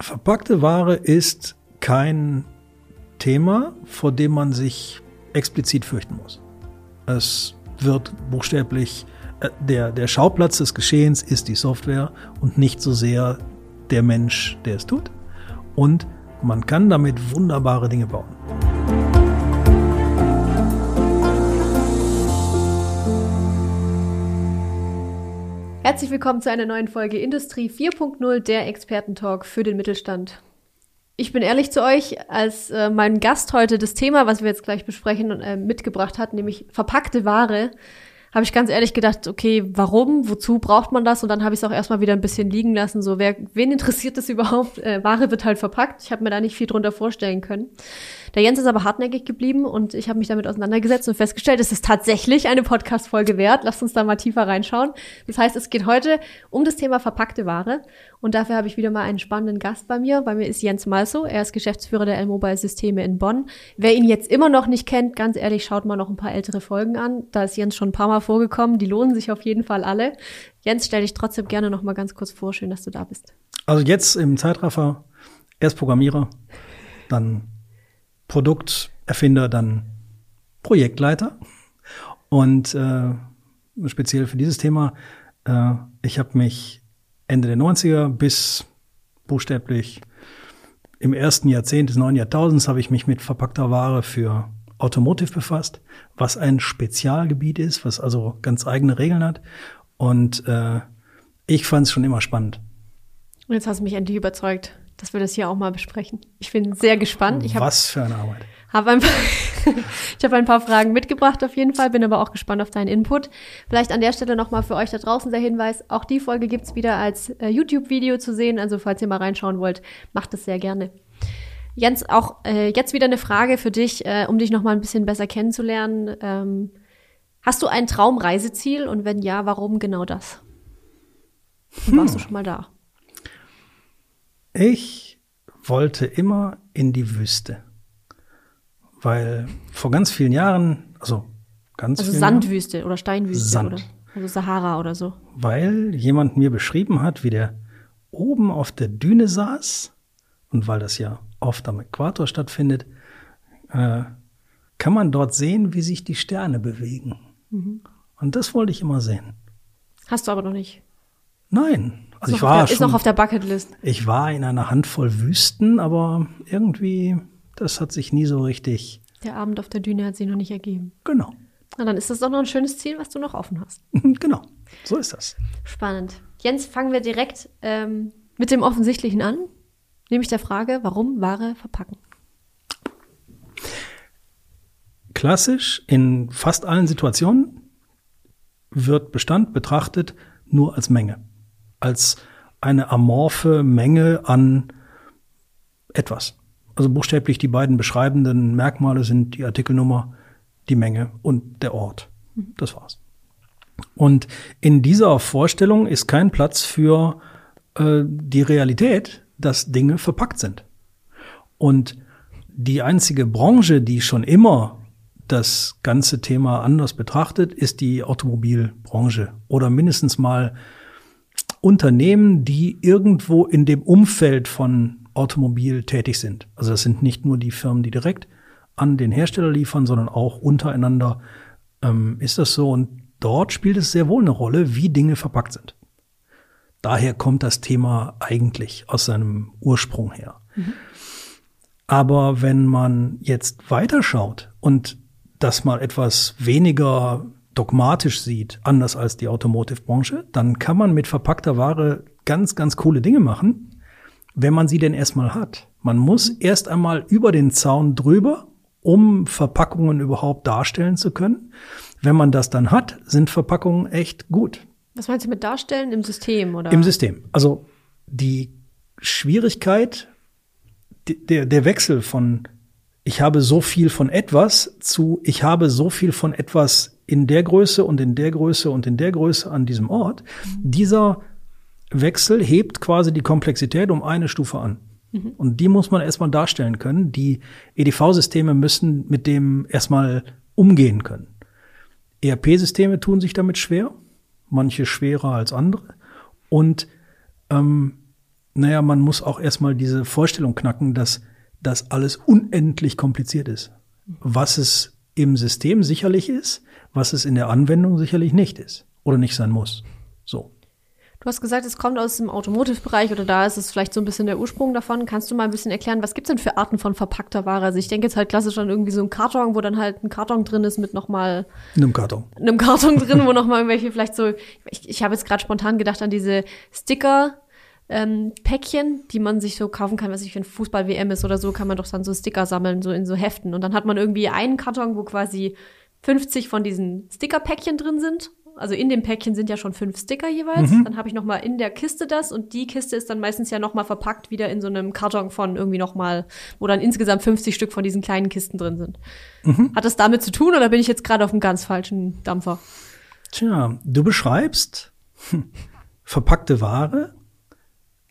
Verpackte Ware ist kein Thema, vor dem man sich explizit fürchten muss. Es wird buchstäblich, äh, der, der Schauplatz des Geschehens ist die Software und nicht so sehr der Mensch, der es tut. Und man kann damit wunderbare Dinge bauen. Herzlich willkommen zu einer neuen Folge Industrie 4.0, der Expertentalk für den Mittelstand. Ich bin ehrlich zu euch, als äh, mein Gast heute das Thema, was wir jetzt gleich besprechen, äh, mitgebracht hat, nämlich verpackte Ware, habe ich ganz ehrlich gedacht, okay, warum, wozu braucht man das? Und dann habe ich es auch erstmal wieder ein bisschen liegen lassen. So, wer, wen interessiert das überhaupt? Äh, Ware wird halt verpackt. Ich habe mir da nicht viel drunter vorstellen können. Der Jens ist aber hartnäckig geblieben und ich habe mich damit auseinandergesetzt und festgestellt, es ist tatsächlich eine Podcast-Folge wert. Lasst uns da mal tiefer reinschauen. Das heißt, es geht heute um das Thema verpackte Ware und dafür habe ich wieder mal einen spannenden Gast bei mir. Bei mir ist Jens Malso. Er ist Geschäftsführer der L-Mobile Systeme in Bonn. Wer ihn jetzt immer noch nicht kennt, ganz ehrlich, schaut mal noch ein paar ältere Folgen an. Da ist Jens schon ein paar Mal vorgekommen. Die lohnen sich auf jeden Fall alle. Jens, stell dich trotzdem gerne noch mal ganz kurz vor. Schön, dass du da bist. Also jetzt im Zeitraffer erst Programmierer, dann Produkterfinder, dann Projektleiter. Und äh, speziell für dieses Thema, äh, ich habe mich Ende der 90er bis buchstäblich im ersten Jahrzehnt des neuen Jahrtausends habe ich mich mit verpackter Ware für Automotive befasst, was ein Spezialgebiet ist, was also ganz eigene Regeln hat. Und äh, ich fand es schon immer spannend. Und jetzt hast du mich endlich überzeugt dass wir das hier auch mal besprechen. Ich bin sehr gespannt. Ich hab, Was für eine Arbeit. Hab ein paar ich habe ein paar Fragen mitgebracht auf jeden Fall, bin aber auch gespannt auf deinen Input. Vielleicht an der Stelle nochmal für euch da draußen der Hinweis, auch die Folge gibt's wieder als äh, YouTube-Video zu sehen, also falls ihr mal reinschauen wollt, macht das sehr gerne. Jens, auch äh, jetzt wieder eine Frage für dich, äh, um dich nochmal ein bisschen besser kennenzulernen. Ähm, hast du ein Traumreiseziel und wenn ja, warum genau das? Hm. Warst du schon mal da? Ich wollte immer in die Wüste. Weil vor ganz vielen Jahren, also ganz Also Sandwüste Jahren, oder Steinwüste Sand. oder also Sahara oder so. Weil jemand mir beschrieben hat, wie der oben auf der Düne saß und weil das ja oft am Äquator stattfindet, äh, kann man dort sehen, wie sich die Sterne bewegen. Mhm. Und das wollte ich immer sehen. Hast du aber noch nicht. Nein, also ich war der, schon, ist noch auf der Bucketlist. Ich war in einer Handvoll Wüsten, aber irgendwie, das hat sich nie so richtig. Der Abend auf der Düne hat sich noch nicht ergeben. Genau. Na, dann ist das doch noch ein schönes Ziel, was du noch offen hast. genau, so ist das. Spannend. Jens, fangen wir direkt ähm, mit dem Offensichtlichen an, nämlich der Frage, warum Ware verpacken? Klassisch in fast allen Situationen wird Bestand betrachtet nur als Menge als eine amorphe Menge an etwas. Also buchstäblich die beiden beschreibenden Merkmale sind die Artikelnummer, die Menge und der Ort. Das war's. Und in dieser Vorstellung ist kein Platz für äh, die Realität, dass Dinge verpackt sind. Und die einzige Branche, die schon immer das ganze Thema anders betrachtet, ist die Automobilbranche oder mindestens mal Unternehmen, die irgendwo in dem Umfeld von Automobil tätig sind. Also das sind nicht nur die Firmen, die direkt an den Hersteller liefern, sondern auch untereinander ähm, ist das so. Und dort spielt es sehr wohl eine Rolle, wie Dinge verpackt sind. Daher kommt das Thema eigentlich aus seinem Ursprung her. Mhm. Aber wenn man jetzt weiterschaut und das mal etwas weniger dogmatisch sieht, anders als die Automotive-Branche, dann kann man mit verpackter Ware ganz, ganz coole Dinge machen, wenn man sie denn erstmal hat. Man muss erst einmal über den Zaun drüber, um Verpackungen überhaupt darstellen zu können. Wenn man das dann hat, sind Verpackungen echt gut. Was meinst du mit darstellen im System oder? Im System. Also die Schwierigkeit, der, der Wechsel von ich habe so viel von etwas zu ich habe so viel von etwas in der Größe und in der Größe und in der Größe an diesem Ort. Mhm. Dieser Wechsel hebt quasi die Komplexität um eine Stufe an. Mhm. Und die muss man erstmal darstellen können. Die EDV-Systeme müssen mit dem erstmal umgehen können. ERP-Systeme tun sich damit schwer, manche schwerer als andere. Und ähm, Naja, man muss auch erstmal diese Vorstellung knacken, dass das alles unendlich kompliziert ist. Was es im System sicherlich ist, was es in der Anwendung sicherlich nicht ist oder nicht sein muss. So. Du hast gesagt, es kommt aus dem Automotive-Bereich oder da ist es vielleicht so ein bisschen der Ursprung davon. Kannst du mal ein bisschen erklären, was gibt's denn für Arten von verpackter Ware? Also ich denke jetzt halt klassisch an irgendwie so einen Karton, wo dann halt ein Karton drin ist mit nochmal einem Karton. Einem Karton drin, wo nochmal irgendwelche vielleicht so, ich, ich habe jetzt gerade spontan gedacht an diese Sticker, ähm, Päckchen, die man sich so kaufen kann, was ich für ein Fußball-WM ist oder so, kann man doch dann so Sticker sammeln, so in so Heften. Und dann hat man irgendwie einen Karton, wo quasi 50 von diesen Sticker-Päckchen drin sind. Also in dem Päckchen sind ja schon fünf Sticker jeweils. Mhm. Dann habe ich noch mal in der Kiste das und die Kiste ist dann meistens ja noch mal verpackt wieder in so einem Karton von irgendwie noch mal, wo dann insgesamt 50 Stück von diesen kleinen Kisten drin sind. Mhm. Hat das damit zu tun oder bin ich jetzt gerade auf einem ganz falschen Dampfer? Tja, du beschreibst verpackte Ware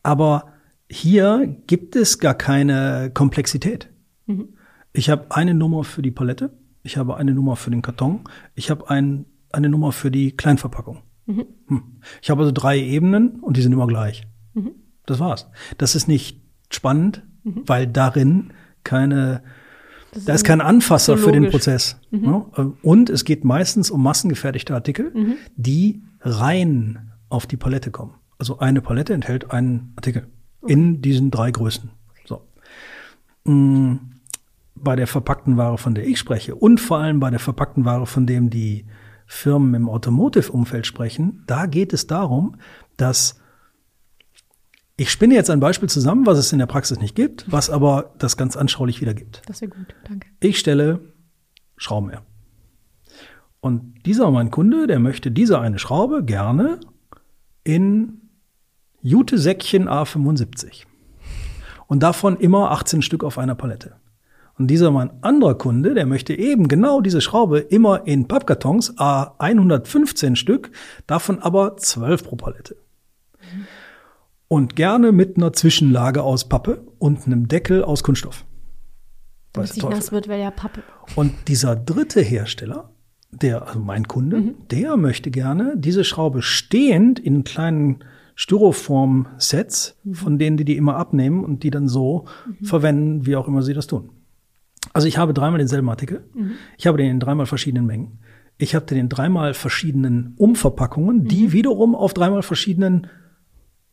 aber hier gibt es gar keine Komplexität. Mhm. Ich habe eine Nummer für die Palette, ich habe eine Nummer für den Karton, ich habe ein, eine Nummer für die Kleinverpackung. Mhm. Hm. Ich habe also drei Ebenen und die sind immer gleich. Mhm. Das war's. Das ist nicht spannend, mhm. weil darin keine da ist kein Anfasser so für den Prozess. Mhm. Und es geht meistens um massengefertigte Artikel, mhm. die rein auf die Palette kommen. Also eine Palette enthält einen Artikel okay. in diesen drei Größen. So. Mm, bei der verpackten Ware, von der ich spreche, und vor allem bei der verpackten Ware, von dem die Firmen im Automotive-Umfeld sprechen, da geht es darum, dass ich spinne jetzt ein Beispiel zusammen, was es in der Praxis nicht gibt, was aber das ganz anschaulich wiedergibt. Das wäre gut, danke. Ich stelle Schrauben her. Und dieser mein Kunde, der möchte diese eine Schraube gerne in Jute-Säckchen A75. Und davon immer 18 Stück auf einer Palette. Und dieser mein anderer Kunde, der möchte eben genau diese Schraube immer in Pappkartons A115 Stück, davon aber 12 pro Palette. Und gerne mit einer Zwischenlage aus Pappe und einem Deckel aus Kunststoff. Damit es nass wird, wäre ja Pappe. Und dieser dritte Hersteller, der, also mein Kunde, mhm. der möchte gerne diese Schraube stehend in kleinen Styroform-Sets, mhm. von denen die die immer abnehmen und die dann so mhm. verwenden, wie auch immer sie das tun. Also ich habe dreimal denselben Artikel. Mhm. Ich habe den in dreimal verschiedenen Mengen. Ich habe den in dreimal verschiedenen Umverpackungen, die mhm. wiederum auf dreimal verschiedenen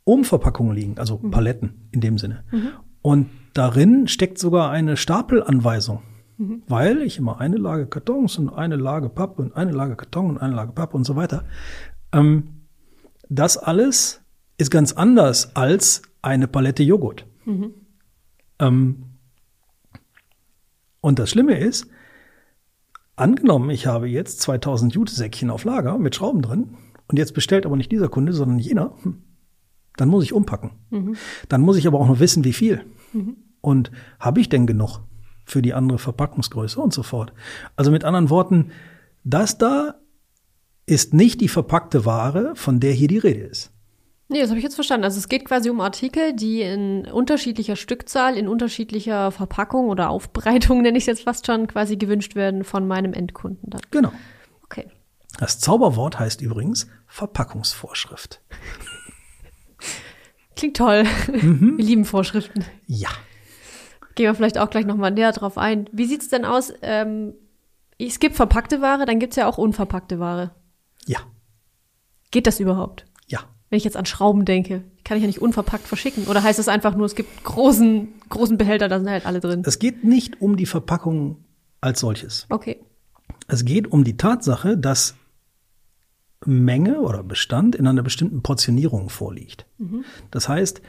Umverpackungen liegen, also mhm. Paletten in dem Sinne. Mhm. Und darin steckt sogar eine Stapelanweisung, weil ich immer eine Lage Kartons und eine Lage Pappe und eine Lage Karton und eine Lage Pappe und so weiter. Ähm, das alles ist ganz anders als eine Palette Joghurt. Mhm. Ähm, und das Schlimme ist, angenommen, ich habe jetzt 2000 Jute-Säckchen auf Lager mit Schrauben drin und jetzt bestellt aber nicht dieser Kunde, sondern jener, hm, dann muss ich umpacken. Mhm. Dann muss ich aber auch noch wissen, wie viel. Mhm. Und habe ich denn genug für die andere Verpackungsgröße und so fort. Also mit anderen Worten, das da ist nicht die verpackte Ware, von der hier die Rede ist. Nee, das habe ich jetzt verstanden. Also es geht quasi um Artikel, die in unterschiedlicher Stückzahl, in unterschiedlicher Verpackung oder Aufbereitung, nenne ich es jetzt fast schon, quasi gewünscht werden von meinem Endkunden dann. Genau. Okay. Das Zauberwort heißt übrigens Verpackungsvorschrift. Klingt toll. Mhm. Wir lieben Vorschriften. Ja. Gehen wir vielleicht auch gleich nochmal näher drauf ein. Wie sieht's denn aus? Ähm, es gibt verpackte Ware, dann gibt's ja auch unverpackte Ware. Ja. Geht das überhaupt? Wenn ich jetzt an Schrauben denke, kann ich ja nicht unverpackt verschicken. Oder heißt es einfach nur, es gibt großen, großen Behälter, da sind halt alle drin? Es geht nicht um die Verpackung als solches. Okay. Es geht um die Tatsache, dass Menge oder Bestand in einer bestimmten Portionierung vorliegt. Mhm. Das heißt,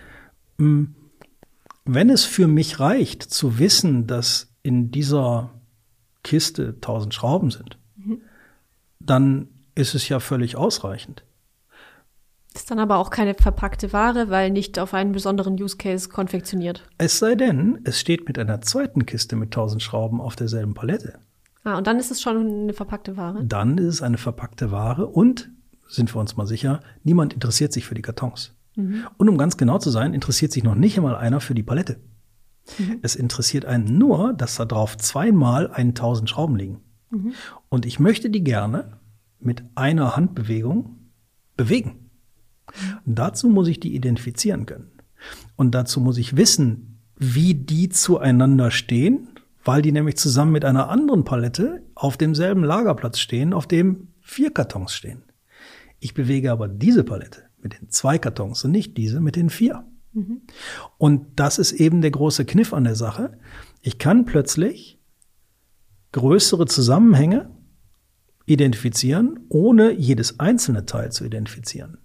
wenn es für mich reicht, zu wissen, dass in dieser Kiste 1000 Schrauben sind, mhm. dann ist es ja völlig ausreichend. Ist dann aber auch keine verpackte Ware, weil nicht auf einen besonderen Use Case konfektioniert. Es sei denn, es steht mit einer zweiten Kiste mit 1000 Schrauben auf derselben Palette. Ah, und dann ist es schon eine verpackte Ware? Dann ist es eine verpackte Ware und, sind wir uns mal sicher, niemand interessiert sich für die Kartons. Mhm. Und um ganz genau zu sein, interessiert sich noch nicht einmal einer für die Palette. Mhm. Es interessiert einen nur, dass da drauf zweimal 1000 Schrauben liegen. Mhm. Und ich möchte die gerne mit einer Handbewegung bewegen. Und dazu muss ich die identifizieren können. Und dazu muss ich wissen, wie die zueinander stehen, weil die nämlich zusammen mit einer anderen Palette auf demselben Lagerplatz stehen, auf dem vier Kartons stehen. Ich bewege aber diese Palette mit den zwei Kartons und nicht diese mit den vier. Mhm. Und das ist eben der große Kniff an der Sache. Ich kann plötzlich größere Zusammenhänge identifizieren, ohne jedes einzelne Teil zu identifizieren.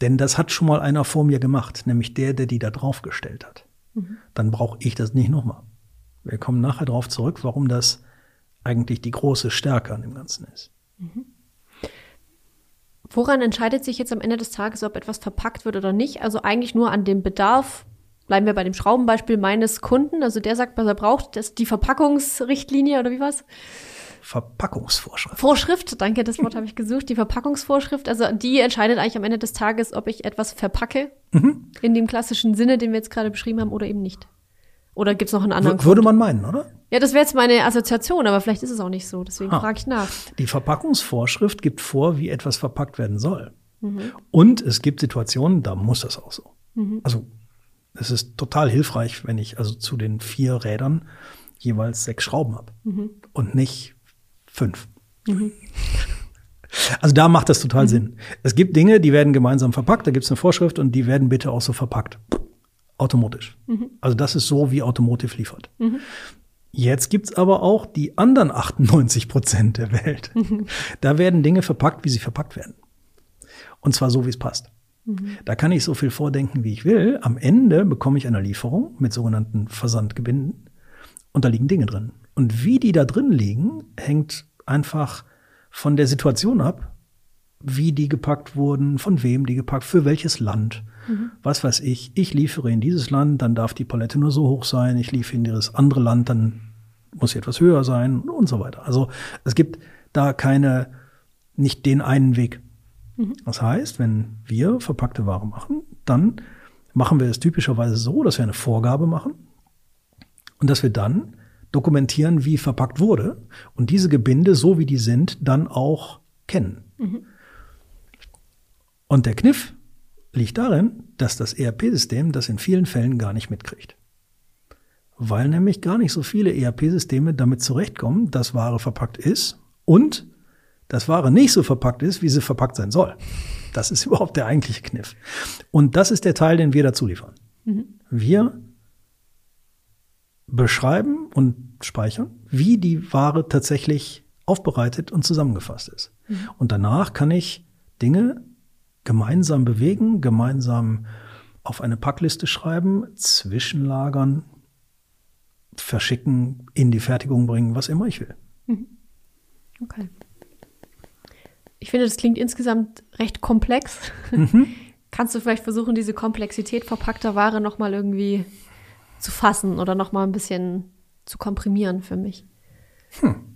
Denn das hat schon mal einer vor mir gemacht, nämlich der, der die da draufgestellt hat. Mhm. Dann brauche ich das nicht nochmal. Wir kommen nachher darauf zurück, warum das eigentlich die große Stärke an dem Ganzen ist. Mhm. Woran entscheidet sich jetzt am Ende des Tages, ob etwas verpackt wird oder nicht? Also eigentlich nur an dem Bedarf. Bleiben wir bei dem Schraubenbeispiel meines Kunden. Also der sagt, was er braucht. Das ist die Verpackungsrichtlinie oder wie was? Verpackungsvorschrift. Vorschrift, danke, das Wort habe ich gesucht. Die Verpackungsvorschrift, also die entscheidet eigentlich am Ende des Tages, ob ich etwas verpacke, mhm. in dem klassischen Sinne, den wir jetzt gerade beschrieben haben, oder eben nicht. Oder gibt es noch einen anderen? W würde man meinen, oder? Ja, das wäre jetzt meine Assoziation, aber vielleicht ist es auch nicht so. Deswegen ah. frage ich nach. Die Verpackungsvorschrift gibt vor, wie etwas verpackt werden soll. Mhm. Und es gibt Situationen, da muss das auch so. Mhm. Also es ist total hilfreich, wenn ich also zu den vier Rädern jeweils sechs Schrauben habe mhm. und nicht fünf. Mhm. Also da macht das total mhm. Sinn. Es gibt Dinge, die werden gemeinsam verpackt, da gibt es eine Vorschrift und die werden bitte auch so verpackt. Automotisch. Mhm. Also das ist so, wie Automotive liefert. Mhm. Jetzt gibt's aber auch die anderen 98 Prozent der Welt. Mhm. Da werden Dinge verpackt, wie sie verpackt werden. Und zwar so, wie es passt. Mhm. Da kann ich so viel vordenken, wie ich will. Am Ende bekomme ich eine Lieferung mit sogenannten Versandgebinden und da liegen Dinge drin. Und wie die da drin liegen, hängt einfach von der Situation ab, wie die gepackt wurden, von wem die gepackt, für welches Land. Mhm. Was weiß ich, ich liefere in dieses Land, dann darf die Palette nur so hoch sein, ich liefere in dieses andere Land, dann muss sie etwas höher sein und so weiter. Also es gibt da keine, nicht den einen Weg. Mhm. Das heißt, wenn wir verpackte Ware machen, dann machen wir es typischerweise so, dass wir eine Vorgabe machen und dass wir dann dokumentieren, wie verpackt wurde und diese Gebinde, so wie die sind, dann auch kennen. Mhm. Und der Kniff liegt darin, dass das ERP-System das in vielen Fällen gar nicht mitkriegt. Weil nämlich gar nicht so viele ERP-Systeme damit zurechtkommen, dass Ware verpackt ist und dass Ware nicht so verpackt ist, wie sie verpackt sein soll. Das ist überhaupt der eigentliche Kniff. Und das ist der Teil, den wir dazu liefern. Mhm. Wir beschreiben und speichern, wie die Ware tatsächlich aufbereitet und zusammengefasst ist. Mhm. Und danach kann ich Dinge gemeinsam bewegen, gemeinsam auf eine Packliste schreiben, zwischenlagern, verschicken, in die Fertigung bringen, was immer ich will. Mhm. Okay. Ich finde, das klingt insgesamt recht komplex. Mhm. Kannst du vielleicht versuchen, diese Komplexität verpackter Ware nochmal irgendwie zu fassen oder nochmal ein bisschen zu komprimieren für mich? Hm.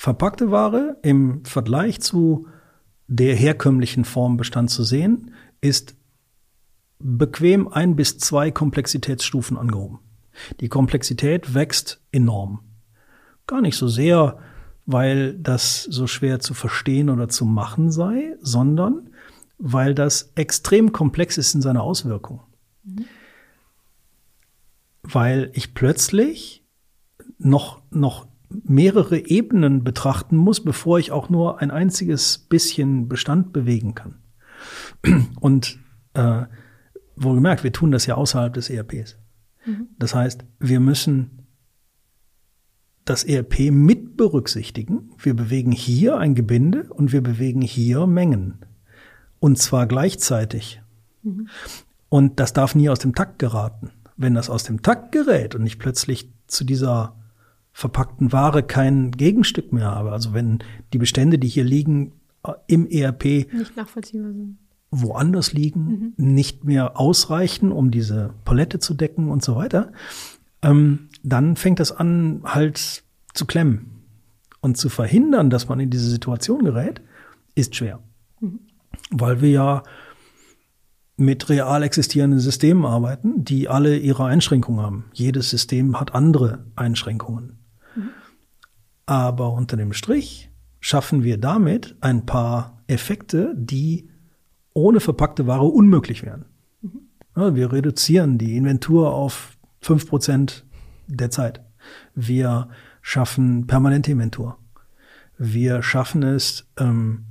verpackte Ware im Vergleich zu der herkömmlichen Formbestand zu sehen, ist bequem ein bis zwei Komplexitätsstufen angehoben. Die Komplexität wächst enorm. Gar nicht so sehr, weil das so schwer zu verstehen oder zu machen sei, sondern weil das extrem komplex ist in seiner Auswirkung. Mhm. Weil ich plötzlich noch, noch mehrere Ebenen betrachten muss, bevor ich auch nur ein einziges bisschen Bestand bewegen kann. Und äh, wohlgemerkt, wir tun das ja außerhalb des ERPs. Mhm. Das heißt, wir müssen das ERP mit berücksichtigen. Wir bewegen hier ein Gebinde und wir bewegen hier Mengen. Und zwar gleichzeitig. Mhm. Und das darf nie aus dem Takt geraten. Wenn das aus dem Takt gerät und ich plötzlich zu dieser verpackten Ware kein Gegenstück mehr habe. Also wenn die Bestände, die hier liegen, äh, im ERP nicht nachvollziehbar sind. woanders liegen, mhm. nicht mehr ausreichen, um diese Palette zu decken und so weiter, ähm, dann fängt das an, halt zu klemmen. Und zu verhindern, dass man in diese Situation gerät, ist schwer. Mhm. Weil wir ja mit real existierenden Systemen arbeiten, die alle ihre Einschränkungen haben. Jedes System hat andere Einschränkungen. Aber unter dem Strich schaffen wir damit ein paar Effekte, die ohne verpackte Ware unmöglich wären. Ja, wir reduzieren die Inventur auf fünf Prozent der Zeit. Wir schaffen permanente Inventur. Wir schaffen es, ähm,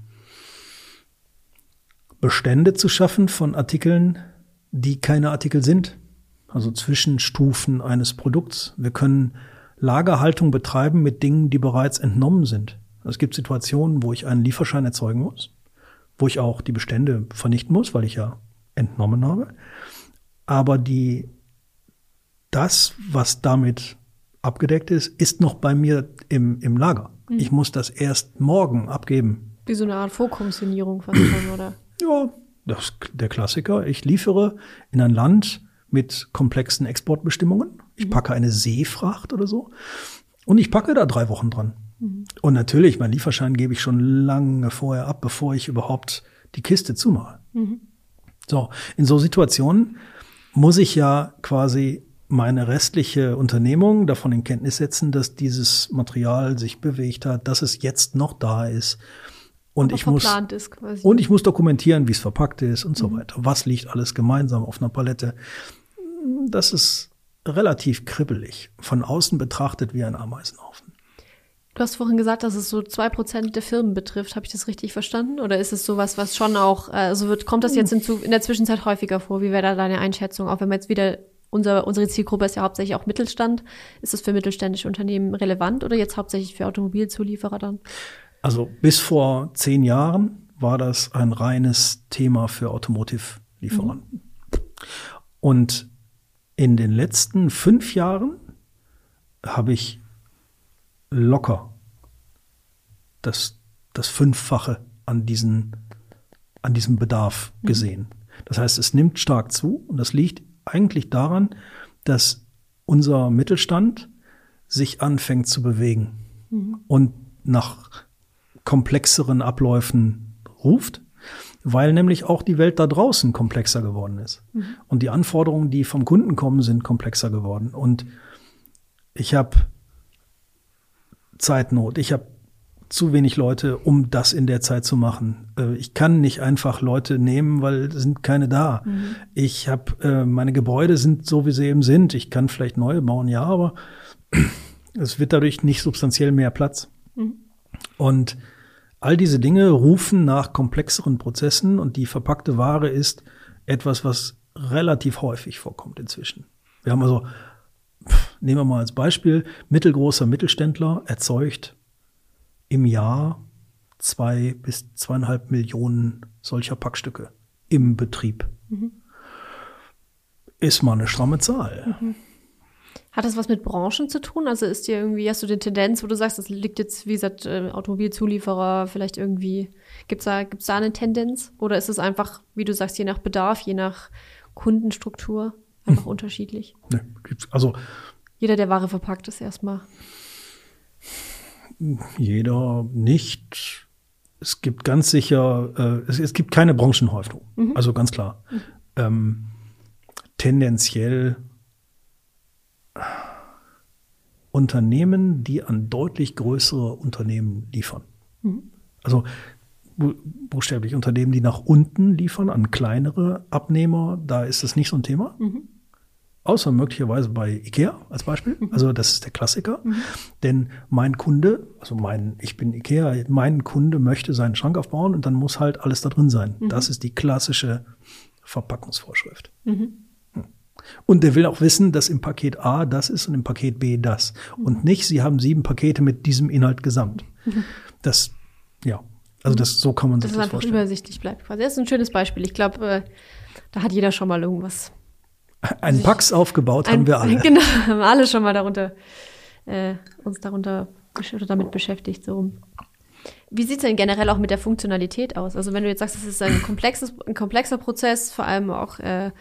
Bestände zu schaffen von Artikeln, die keine Artikel sind. Also Zwischenstufen eines Produkts. Wir können Lagerhaltung betreiben mit Dingen, die bereits entnommen sind. Es gibt Situationen, wo ich einen Lieferschein erzeugen muss, wo ich auch die Bestände vernichten muss, weil ich ja entnommen habe. Aber die, das, was damit abgedeckt ist, ist noch bei mir im, im Lager. Mhm. Ich muss das erst morgen abgeben. Wie so eine Art Vorkommissionierung schon, oder? Ja, das der Klassiker. Ich liefere in ein Land mit komplexen Exportbestimmungen. Ich mhm. packe eine Seefracht oder so. Und ich packe da drei Wochen dran. Mhm. Und natürlich, mein Lieferschein gebe ich schon lange vorher ab, bevor ich überhaupt die Kiste zumache. Mhm. So, in so Situationen muss ich ja quasi meine restliche Unternehmung davon in Kenntnis setzen, dass dieses Material sich bewegt hat, dass es jetzt noch da ist. Und ich muss, und ich muss dokumentieren, wie es verpackt ist und mhm. so weiter. Was liegt alles gemeinsam auf einer Palette? Das ist relativ kribbelig. Von außen betrachtet wie ein Ameisenhaufen. Du hast vorhin gesagt, dass es so zwei Prozent der Firmen betrifft. Habe ich das richtig verstanden? Oder ist es sowas, was schon auch, also wird, kommt das jetzt in, in der Zwischenzeit häufiger vor? Wie wäre da deine Einschätzung? Auch wenn wir jetzt wieder unser, unsere Zielgruppe ist ja hauptsächlich auch Mittelstand. Ist das für mittelständische Unternehmen relevant oder jetzt hauptsächlich für Automobilzulieferer dann? Also bis vor zehn Jahren war das ein reines Thema für Automotive-Lieferanten. Mhm. Und in den letzten fünf Jahren habe ich locker das, das Fünffache an diesen, an diesem Bedarf mhm. gesehen. Das heißt, es nimmt stark zu und das liegt eigentlich daran, dass unser Mittelstand sich anfängt zu bewegen mhm. und nach komplexeren Abläufen ruft, weil nämlich auch die Welt da draußen komplexer geworden ist. Mhm. Und die Anforderungen, die vom Kunden kommen, sind komplexer geworden. Und ich habe Zeitnot, ich habe zu wenig Leute, um das in der Zeit zu machen. Äh, ich kann nicht einfach Leute nehmen, weil sind keine da. Mhm. Ich habe äh, meine Gebäude sind so wie sie eben sind. Ich kann vielleicht neue bauen, ja, aber es wird dadurch nicht substanziell mehr Platz. Mhm. Und all diese Dinge rufen nach komplexeren Prozessen und die verpackte Ware ist etwas, was relativ häufig vorkommt inzwischen. Wir haben also, nehmen wir mal als Beispiel, mittelgroßer Mittelständler erzeugt im Jahr zwei bis zweieinhalb Millionen solcher Packstücke im Betrieb. Mhm. Ist mal eine stramme Zahl. Mhm. Hat das was mit Branchen zu tun? Also ist dir irgendwie, hast du eine Tendenz, wo du sagst, das liegt jetzt, wie gesagt, äh, Automobilzulieferer, vielleicht irgendwie, gibt's da, gibt's da eine Tendenz? Oder ist es einfach, wie du sagst, je nach Bedarf, je nach Kundenstruktur, einfach hm. unterschiedlich? Nee, gibt's, also. Jeder, der Ware verpackt, ist erstmal jeder nicht. Es gibt ganz sicher, äh, es, es, gibt keine Branchenhäufung. Mhm. Also ganz klar. Mhm. Ähm, tendenziell Unternehmen, die an deutlich größere Unternehmen liefern. Mhm. Also buchstäblich Unternehmen, die nach unten liefern, an kleinere Abnehmer, da ist es nicht so ein Thema. Mhm. Außer möglicherweise bei Ikea als Beispiel. Mhm. Also das ist der Klassiker. Mhm. Denn mein Kunde, also mein, ich bin Ikea, mein Kunde möchte seinen Schrank aufbauen und dann muss halt alles da drin sein. Mhm. Das ist die klassische Verpackungsvorschrift. Mhm. Und der will auch wissen, dass im Paket A das ist und im Paket B das. Mhm. Und nicht, sie haben sieben Pakete mit diesem Inhalt gesamt. Mhm. Das, ja, also das, so kann man sich das, das einfach vorstellen. übersichtlich bleibt quasi. Das ist ein schönes Beispiel. Ich glaube, äh, da hat jeder schon mal irgendwas ein Pax aufgebaut ein, haben wir alle. Genau, haben alle schon mal darunter, äh, uns darunter oder damit beschäftigt. So. Wie sieht es denn generell auch mit der Funktionalität aus? Also wenn du jetzt sagst, es ist ein komplexes, ein komplexer Prozess, vor allem auch äh,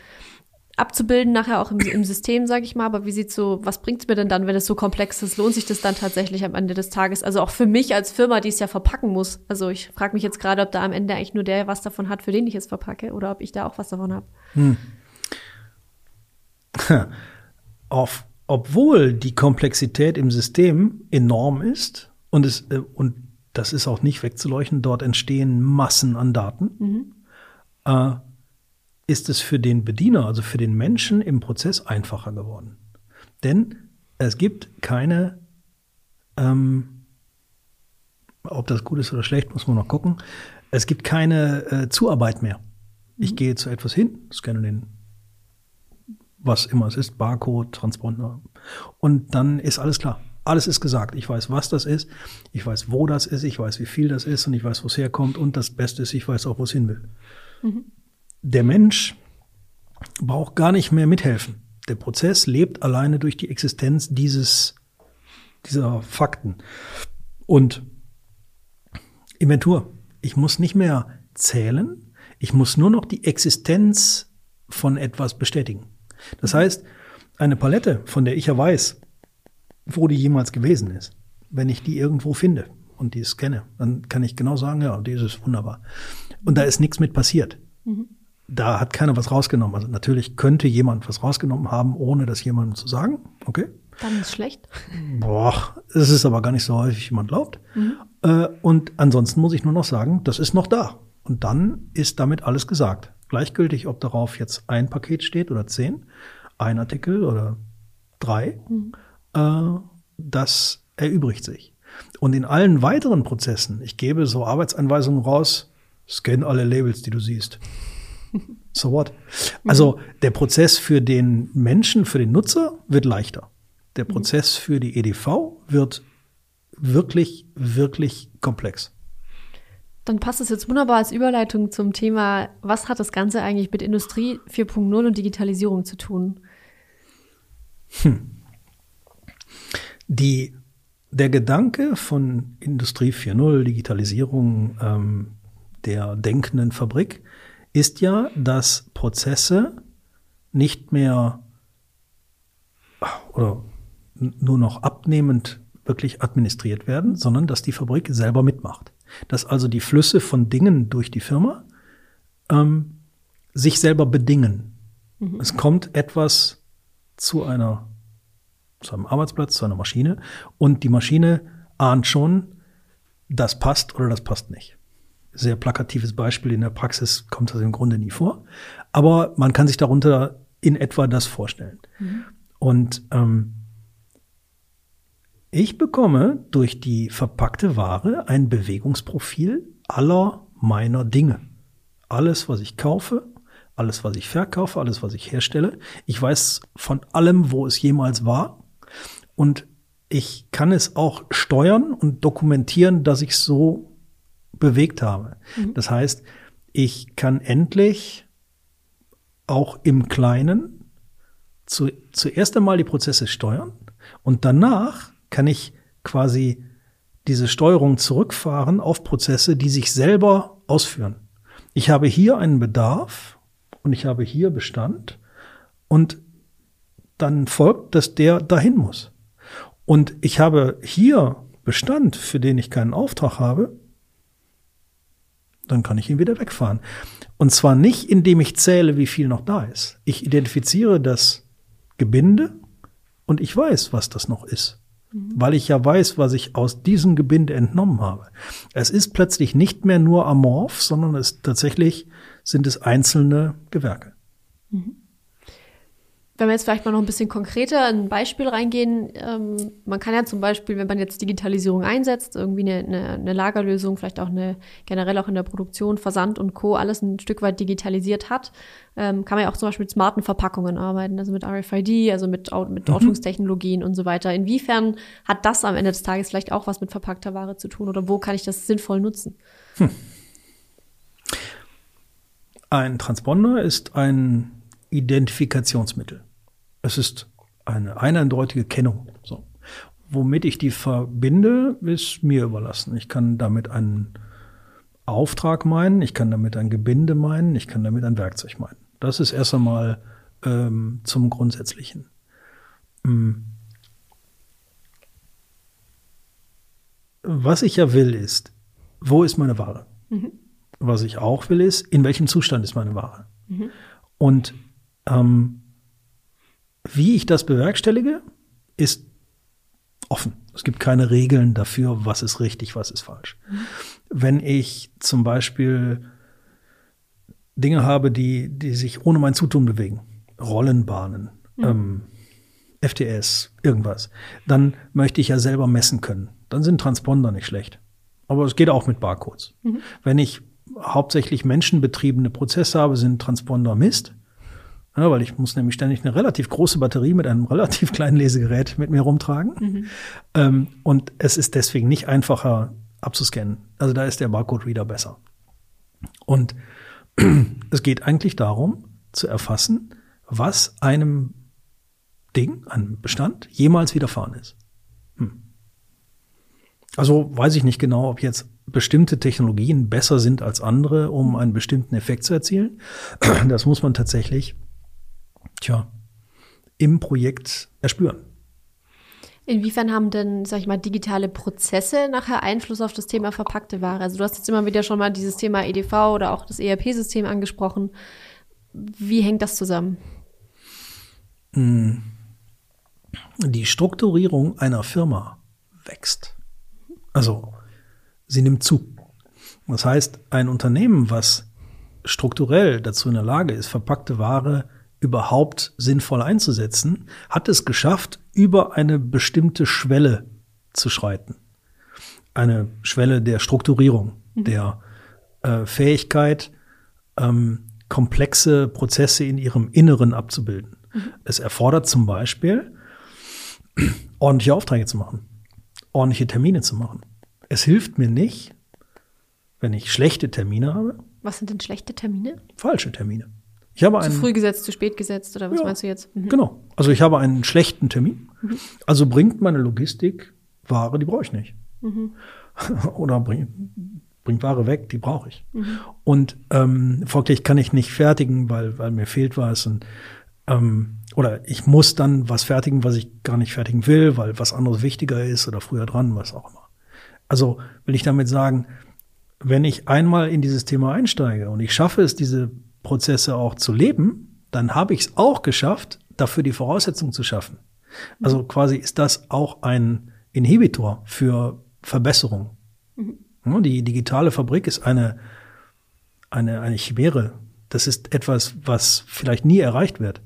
abzubilden nachher auch im, im System, sage ich mal. Aber wie sieht so, was bringt es mir denn dann, wenn es so komplex ist? Lohnt sich das dann tatsächlich am Ende des Tages? Also auch für mich als Firma, die es ja verpacken muss. Also ich frage mich jetzt gerade, ob da am Ende eigentlich nur der was davon hat, für den ich es verpacke, oder ob ich da auch was davon habe. Hm. auf, obwohl die Komplexität im System enorm ist und es, äh, und das ist auch nicht wegzuleuchten, dort entstehen Massen an Daten, mhm. äh, ist es für den Bediener, also für den Menschen im Prozess einfacher geworden. Denn es gibt keine, ähm, ob das gut ist oder schlecht, muss man noch gucken, es gibt keine äh, Zuarbeit mehr. Ich mhm. gehe zu etwas hin, scanne den, was immer es ist, Barcode, Transponder, und dann ist alles klar. Alles ist gesagt. Ich weiß, was das ist. Ich weiß, wo das ist. Ich weiß, wie viel das ist. Und ich weiß, wo es herkommt. Und das Beste ist, ich weiß auch, wo es hin will. Mhm. Der Mensch braucht gar nicht mehr mithelfen. Der Prozess lebt alleine durch die Existenz dieses, dieser Fakten. Und Inventur. Ich muss nicht mehr zählen. Ich muss nur noch die Existenz von etwas bestätigen. Das heißt, eine Palette, von der ich ja weiß, wo die jemals gewesen ist. Wenn ich die irgendwo finde und die scanne, dann kann ich genau sagen, ja, die ist wunderbar. Und da ist nichts mit passiert. Mhm. Da hat keiner was rausgenommen. Also natürlich könnte jemand was rausgenommen haben, ohne das jemandem zu sagen. Okay. Dann ist schlecht. Boah, es ist aber gar nicht so häufig, wie man glaubt. Mhm. Äh, und ansonsten muss ich nur noch sagen, das ist noch da. Und dann ist damit alles gesagt. Gleichgültig, ob darauf jetzt ein Paket steht oder zehn, ein Artikel oder drei. Mhm äh, das erübrigt sich. Und in allen weiteren Prozessen, ich gebe so Arbeitsanweisungen raus, scan alle Labels, die du siehst. So what? Also der Prozess für den Menschen, für den Nutzer wird leichter. Der mhm. Prozess für die EDV wird wirklich, wirklich komplex. Dann passt es jetzt wunderbar als Überleitung zum Thema, was hat das Ganze eigentlich mit Industrie 4.0 und Digitalisierung zu tun? Hm. Die, der Gedanke von Industrie 4.0, Digitalisierung ähm, der denkenden Fabrik, ist ja, dass Prozesse nicht mehr oder nur noch abnehmend wirklich administriert werden, sondern dass die Fabrik selber mitmacht. Dass also die Flüsse von Dingen durch die Firma ähm, sich selber bedingen. Mhm. Es kommt etwas zu einer zu einem Arbeitsplatz, zu einer Maschine und die Maschine ahnt schon, das passt oder das passt nicht. Sehr plakatives Beispiel, in der Praxis kommt das im Grunde nie vor, aber man kann sich darunter in etwa das vorstellen. Mhm. Und ähm, ich bekomme durch die verpackte Ware ein Bewegungsprofil aller meiner Dinge. Alles, was ich kaufe, alles, was ich verkaufe, alles, was ich herstelle. Ich weiß von allem, wo es jemals war und ich kann es auch steuern und dokumentieren, dass ich so bewegt habe. Mhm. Das heißt, ich kann endlich auch im Kleinen zu, zuerst einmal die Prozesse steuern und danach kann ich quasi diese Steuerung zurückfahren auf Prozesse, die sich selber ausführen. Ich habe hier einen Bedarf und ich habe hier Bestand und dann folgt, dass der dahin muss. Und ich habe hier Bestand, für den ich keinen Auftrag habe, dann kann ich ihn wieder wegfahren. Und zwar nicht, indem ich zähle, wie viel noch da ist. Ich identifiziere das Gebinde und ich weiß, was das noch ist. Mhm. Weil ich ja weiß, was ich aus diesem Gebinde entnommen habe. Es ist plötzlich nicht mehr nur amorph, sondern es tatsächlich sind es einzelne Gewerke. Mhm wenn wir jetzt vielleicht mal noch ein bisschen konkreter in ein Beispiel reingehen, ähm, man kann ja zum Beispiel, wenn man jetzt Digitalisierung einsetzt, irgendwie eine, eine, eine, Lagerlösung, vielleicht auch eine generell auch in der Produktion, Versand und Co. alles ein Stück weit digitalisiert hat, ähm, kann man ja auch zum Beispiel mit smarten Verpackungen arbeiten, also mit RFID, also mit, mit mhm. Ortungstechnologien und so weiter. Inwiefern hat das am Ende des Tages vielleicht auch was mit verpackter Ware zu tun oder wo kann ich das sinnvoll nutzen? Hm. Ein Transponder ist ein Identifikationsmittel. Es ist eine eindeutige Kennung. So. Womit ich die verbinde, ist mir überlassen. Ich kann damit einen Auftrag meinen, ich kann damit ein Gebinde meinen, ich kann damit ein Werkzeug meinen. Das ist erst einmal ähm, zum Grundsätzlichen. Mhm. Was ich ja will, ist, wo ist meine Ware? Mhm. Was ich auch will, ist, in welchem Zustand ist meine Ware? Mhm. Und ähm, wie ich das bewerkstellige, ist offen. Es gibt keine Regeln dafür, was ist richtig, was ist falsch. Mhm. Wenn ich zum Beispiel Dinge habe, die, die sich ohne mein Zutun bewegen, Rollenbahnen, mhm. ähm, FTS, irgendwas, dann möchte ich ja selber messen können. Dann sind Transponder nicht schlecht. Aber es geht auch mit Barcodes. Mhm. Wenn ich hauptsächlich menschenbetriebene Prozesse habe, sind Transponder Mist. Ja, weil ich muss nämlich ständig eine relativ große Batterie mit einem relativ kleinen Lesegerät mit mir rumtragen. Mhm. Ähm, und es ist deswegen nicht einfacher abzuscannen. Also da ist der Barcode-Reader besser. Und es geht eigentlich darum, zu erfassen, was einem Ding, einem Bestand jemals widerfahren ist. Hm. Also weiß ich nicht genau, ob jetzt bestimmte Technologien besser sind als andere, um einen bestimmten Effekt zu erzielen. Das muss man tatsächlich, tja, im Projekt erspüren. Inwiefern haben denn, sag ich mal, digitale Prozesse nachher Einfluss auf das Thema verpackte Ware? Also du hast jetzt immer wieder schon mal dieses Thema EDV oder auch das ERP-System angesprochen. Wie hängt das zusammen? Hm. Die Strukturierung einer Firma wächst. Also sie nimmt zu. Das heißt, ein Unternehmen, was strukturell dazu in der Lage ist, verpackte Ware überhaupt sinnvoll einzusetzen, hat es geschafft, über eine bestimmte Schwelle zu schreiten. Eine Schwelle der Strukturierung, mhm. der äh, Fähigkeit, ähm, komplexe Prozesse in ihrem Inneren abzubilden. Mhm. Es erfordert zum Beispiel, ordentliche Aufträge zu machen, ordentliche Termine zu machen. Es hilft mir nicht, wenn ich schlechte Termine habe. Was sind denn schlechte Termine? Falsche Termine. Ich habe einen, zu früh gesetzt, zu spät gesetzt oder was ja, meinst du jetzt? Mhm. Genau. Also ich habe einen schlechten Termin. Mhm. Also bringt meine Logistik Ware, die brauche ich nicht. Mhm. oder bringt, bringt Ware weg, die brauche ich. Mhm. Und ähm, folglich kann ich nicht fertigen, weil, weil mir fehlt was. Und, ähm, oder ich muss dann was fertigen, was ich gar nicht fertigen will, weil was anderes wichtiger ist oder früher dran, was auch immer. Also will ich damit sagen, wenn ich einmal in dieses Thema einsteige und ich schaffe es, diese Prozesse auch zu leben, dann habe ich es auch geschafft, dafür die Voraussetzungen zu schaffen. Also quasi ist das auch ein Inhibitor für Verbesserung. Mhm. Die digitale Fabrik ist eine, eine, eine Chimäre. Das ist etwas, was vielleicht nie erreicht wird.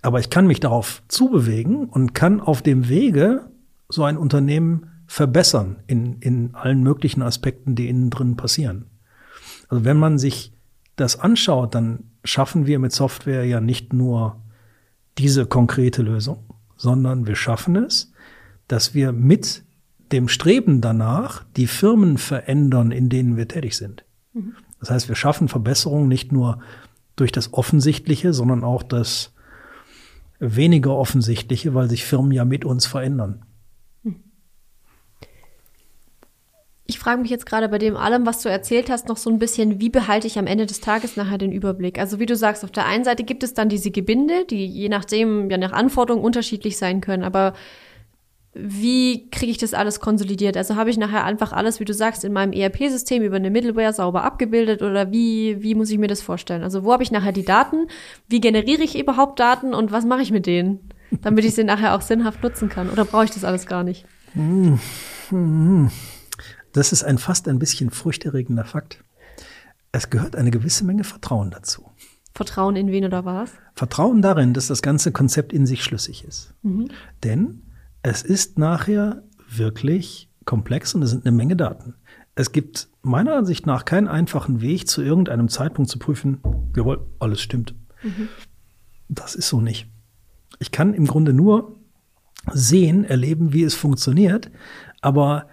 Aber ich kann mich darauf zubewegen und kann auf dem Wege so ein Unternehmen verbessern in, in allen möglichen Aspekten, die innen drin passieren. Also wenn man sich das anschaut, dann schaffen wir mit Software ja nicht nur diese konkrete Lösung, sondern wir schaffen es, dass wir mit dem Streben danach die Firmen verändern, in denen wir tätig sind. Mhm. Das heißt, wir schaffen Verbesserungen nicht nur durch das Offensichtliche, sondern auch das weniger Offensichtliche, weil sich Firmen ja mit uns verändern. Ich frage mich jetzt gerade bei dem allem, was du erzählt hast, noch so ein bisschen, wie behalte ich am Ende des Tages nachher den Überblick? Also wie du sagst, auf der einen Seite gibt es dann diese Gebinde, die je nachdem, ja nach Anforderungen unterschiedlich sein können, aber wie kriege ich das alles konsolidiert? Also habe ich nachher einfach alles, wie du sagst, in meinem ERP-System über eine Middleware sauber abgebildet oder wie, wie muss ich mir das vorstellen? Also wo habe ich nachher die Daten? Wie generiere ich überhaupt Daten und was mache ich mit denen, damit ich sie nachher auch sinnhaft nutzen kann? Oder brauche ich das alles gar nicht? Das ist ein fast ein bisschen furchterregender Fakt. Es gehört eine gewisse Menge Vertrauen dazu. Vertrauen in wen oder was? Vertrauen darin, dass das ganze Konzept in sich schlüssig ist. Mhm. Denn es ist nachher wirklich komplex und es sind eine Menge Daten. Es gibt meiner Ansicht nach keinen einfachen Weg, zu irgendeinem Zeitpunkt zu prüfen, jawohl, alles stimmt. Mhm. Das ist so nicht. Ich kann im Grunde nur sehen, erleben, wie es funktioniert, aber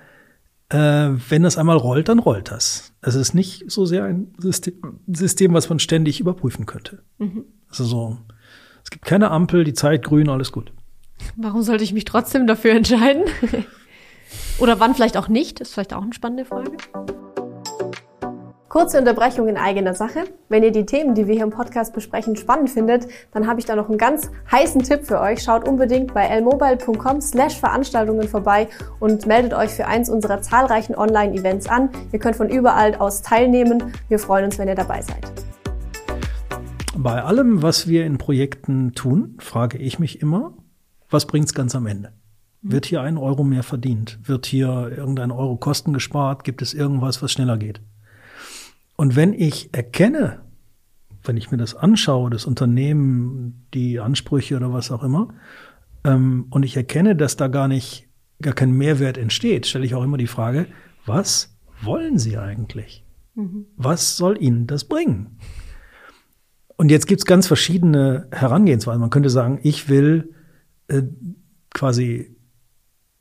wenn das einmal rollt, dann rollt das. Es ist nicht so sehr ein System, System was man ständig überprüfen könnte. Mhm. Also so, es gibt keine Ampel, die Zeit grün, alles gut. Warum sollte ich mich trotzdem dafür entscheiden? Oder wann vielleicht auch nicht? Das ist vielleicht auch eine spannende Frage. Kurze Unterbrechung in eigener Sache. Wenn ihr die Themen, die wir hier im Podcast besprechen, spannend findet, dann habe ich da noch einen ganz heißen Tipp für euch. Schaut unbedingt bei lmobile.com slash Veranstaltungen vorbei und meldet euch für eins unserer zahlreichen Online-Events an. Ihr könnt von überall aus teilnehmen. Wir freuen uns, wenn ihr dabei seid. Bei allem, was wir in Projekten tun, frage ich mich immer, was bringt's ganz am Ende? Wird hier ein Euro mehr verdient? Wird hier irgendein Euro Kosten gespart? Gibt es irgendwas, was schneller geht? Und wenn ich erkenne, wenn ich mir das anschaue, das Unternehmen, die Ansprüche oder was auch immer, ähm, und ich erkenne, dass da gar nicht, gar kein Mehrwert entsteht, stelle ich auch immer die Frage, was wollen Sie eigentlich? Mhm. Was soll Ihnen das bringen? Und jetzt gibt's ganz verschiedene Herangehensweisen. Man könnte sagen, ich will äh, quasi,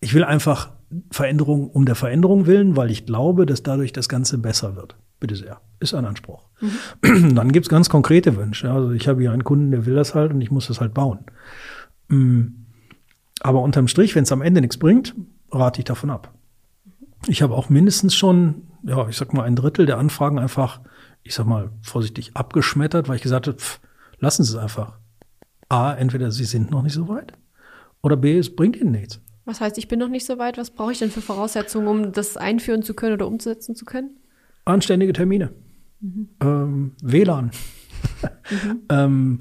ich will einfach Veränderung um der Veränderung willen, weil ich glaube, dass dadurch das Ganze besser wird. Bitte sehr. Ist ein Anspruch. Mhm. Dann gibt's ganz konkrete Wünsche. Also ich habe hier einen Kunden, der will das halt und ich muss das halt bauen. Mm. Aber unterm Strich, wenn es am Ende nichts bringt, rate ich davon ab. Ich habe auch mindestens schon, ja, ich sag mal, ein Drittel der Anfragen einfach, ich sag mal, vorsichtig abgeschmettert, weil ich gesagt habe, pff, lassen Sie es einfach. A, entweder Sie sind noch nicht so weit oder B, es bringt Ihnen nichts. Was heißt, ich bin noch nicht so weit? Was brauche ich denn für Voraussetzungen, um das einführen zu können oder umsetzen zu können? Anständige Termine. Mhm. Ähm, WLAN. Mhm. ähm,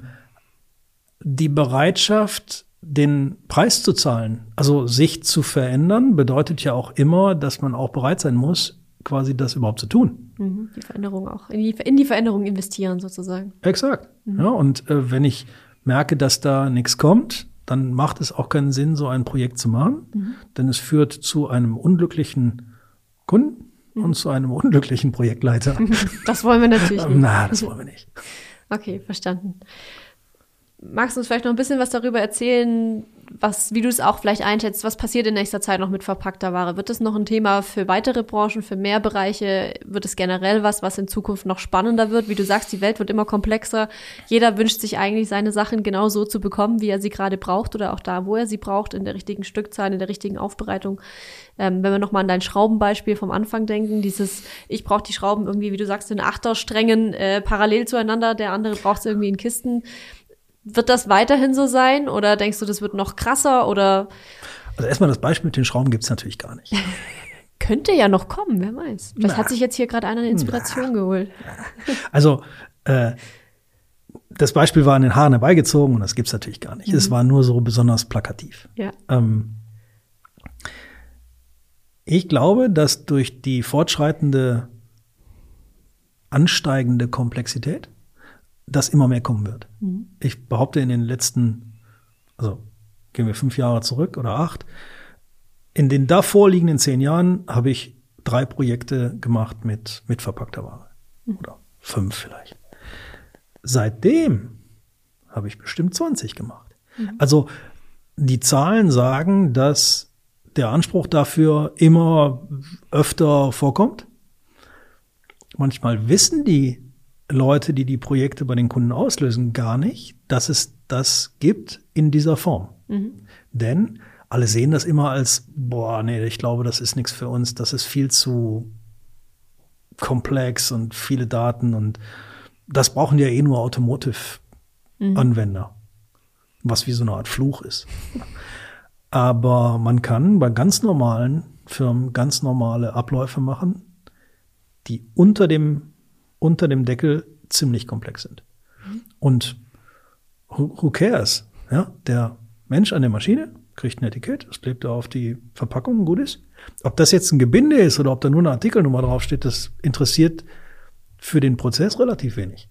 die Bereitschaft, den Preis zu zahlen, also sich zu verändern, bedeutet ja auch immer, dass man auch bereit sein muss, quasi das überhaupt zu tun. Mhm, die Veränderung auch, in die, in die, Veränderung investieren sozusagen. Exakt. Mhm. Ja, und äh, wenn ich merke, dass da nichts kommt, dann macht es auch keinen Sinn, so ein Projekt zu machen, mhm. denn es führt zu einem unglücklichen Kunden. Und zu einem unglücklichen Projektleiter. Das wollen wir natürlich nicht. Na, das wollen wir nicht. Okay, verstanden. Magst du uns vielleicht noch ein bisschen was darüber erzählen, was, wie du es auch vielleicht einschätzt, was passiert in nächster Zeit noch mit verpackter Ware? Wird das noch ein Thema für weitere Branchen, für mehr Bereiche? Wird es generell was, was in Zukunft noch spannender wird? Wie du sagst, die Welt wird immer komplexer. Jeder wünscht sich eigentlich, seine Sachen genau so zu bekommen, wie er sie gerade braucht oder auch da, wo er sie braucht, in der richtigen Stückzahl, in der richtigen Aufbereitung. Ähm, wenn wir nochmal an dein Schraubenbeispiel vom Anfang denken, dieses, ich brauche die Schrauben irgendwie, wie du sagst, in Achtersträngen äh, parallel zueinander, der andere braucht es irgendwie in Kisten wird das weiterhin so sein oder denkst du, das wird noch krasser oder? Also erstmal das Beispiel mit den Schrauben gibt's natürlich gar nicht. Könnte ja noch kommen, wer weiß. Vielleicht Na. hat sich jetzt hier gerade einer eine Inspiration Na. geholt. Also äh, das Beispiel war an den Haaren herbeigezogen und das gibt's natürlich gar nicht. Mhm. Es war nur so besonders plakativ. Ja. Ähm, ich glaube, dass durch die fortschreitende, ansteigende Komplexität das immer mehr kommen wird. Mhm. Ich behaupte in den letzten, also gehen wir fünf Jahre zurück oder acht, in den davor liegenden zehn Jahren habe ich drei Projekte gemacht mit, mit verpackter Ware. Mhm. Oder fünf vielleicht. Seitdem habe ich bestimmt 20 gemacht. Mhm. Also die Zahlen sagen, dass der Anspruch dafür immer öfter vorkommt. Manchmal wissen die Leute, die die Projekte bei den Kunden auslösen, gar nicht, dass es das gibt in dieser Form. Mhm. Denn alle sehen das immer als, boah, nee, ich glaube, das ist nichts für uns, das ist viel zu komplex und viele Daten und das brauchen ja eh nur Automotive-Anwender, mhm. was wie so eine Art Fluch ist. Aber man kann bei ganz normalen Firmen ganz normale Abläufe machen, die unter dem unter dem Deckel ziemlich komplex sind. Und who, who cares? Ja, der Mensch an der Maschine kriegt ein Etikett, es klebt da auf die Verpackung, gut ist. Ob das jetzt ein Gebinde ist oder ob da nur eine Artikelnummer draufsteht, das interessiert für den Prozess relativ wenig.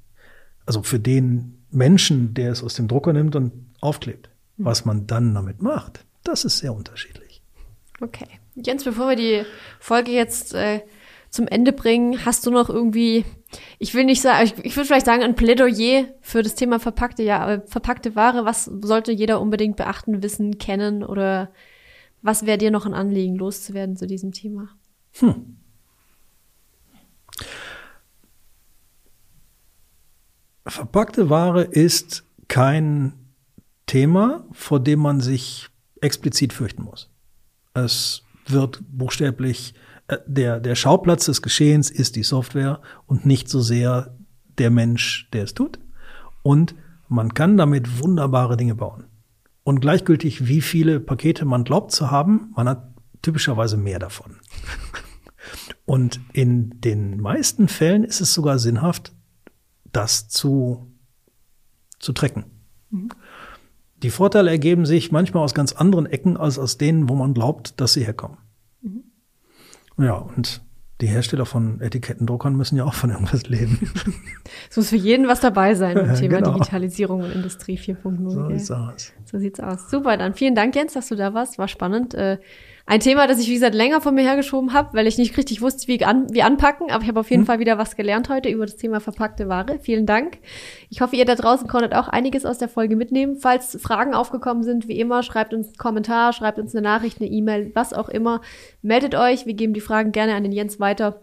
Also für den Menschen, der es aus dem Drucker nimmt und aufklebt. Mhm. Was man dann damit macht, das ist sehr unterschiedlich. Okay. Jens, bevor wir die Folge jetzt äh, zum Ende bringen, hast du noch irgendwie, ich will nicht sagen, ich, ich würde vielleicht sagen, ein Plädoyer für das Thema verpackte, ja, verpackte Ware. Was sollte jeder unbedingt beachten, wissen, kennen oder was wäre dir noch ein Anliegen, loszuwerden zu diesem Thema? Hm. Verpackte Ware ist kein Thema, vor dem man sich explizit fürchten muss. Es wird buchstäblich äh, der, der Schauplatz des Geschehens ist die Software und nicht so sehr der Mensch, der es tut. Und man kann damit wunderbare Dinge bauen. Und gleichgültig, wie viele Pakete man glaubt zu haben, man hat typischerweise mehr davon. Und in den meisten Fällen ist es sogar sinnhaft, das zu, zu tracken. Mhm. die Vorteile ergeben sich manchmal aus ganz anderen Ecken als aus denen, wo man glaubt, dass sie herkommen. Ja, und die Hersteller von Etikettendruckern müssen ja auch von irgendwas leben. es muss für jeden was dabei sein beim Thema genau. Digitalisierung und Industrie 4.0. So sieht's aus. So sieht's aus. Super, dann vielen Dank, Jens, dass du da warst. War spannend. Äh, ein Thema, das ich, wie gesagt, länger von mir hergeschoben habe, weil ich nicht richtig wusste, wie, an, wie anpacken. Aber ich habe auf jeden mhm. Fall wieder was gelernt heute über das Thema verpackte Ware. Vielen Dank. Ich hoffe, ihr da draußen konntet auch einiges aus der Folge mitnehmen. Falls Fragen aufgekommen sind, wie immer, schreibt uns einen Kommentar, schreibt uns eine Nachricht, eine E-Mail, was auch immer. Meldet euch. Wir geben die Fragen gerne an den Jens weiter,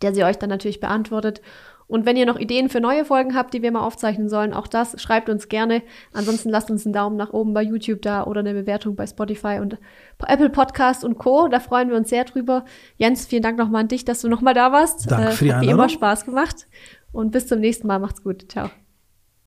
der sie euch dann natürlich beantwortet. Und wenn ihr noch Ideen für neue Folgen habt, die wir mal aufzeichnen sollen, auch das schreibt uns gerne. Ansonsten lasst uns einen Daumen nach oben bei YouTube da oder eine Bewertung bei Spotify und Apple Podcast und Co. Da freuen wir uns sehr drüber. Jens, vielen Dank nochmal an dich, dass du nochmal da warst. Danke für die äh, Hat wie immer Spaß gemacht. Und bis zum nächsten Mal. Macht's gut. Ciao.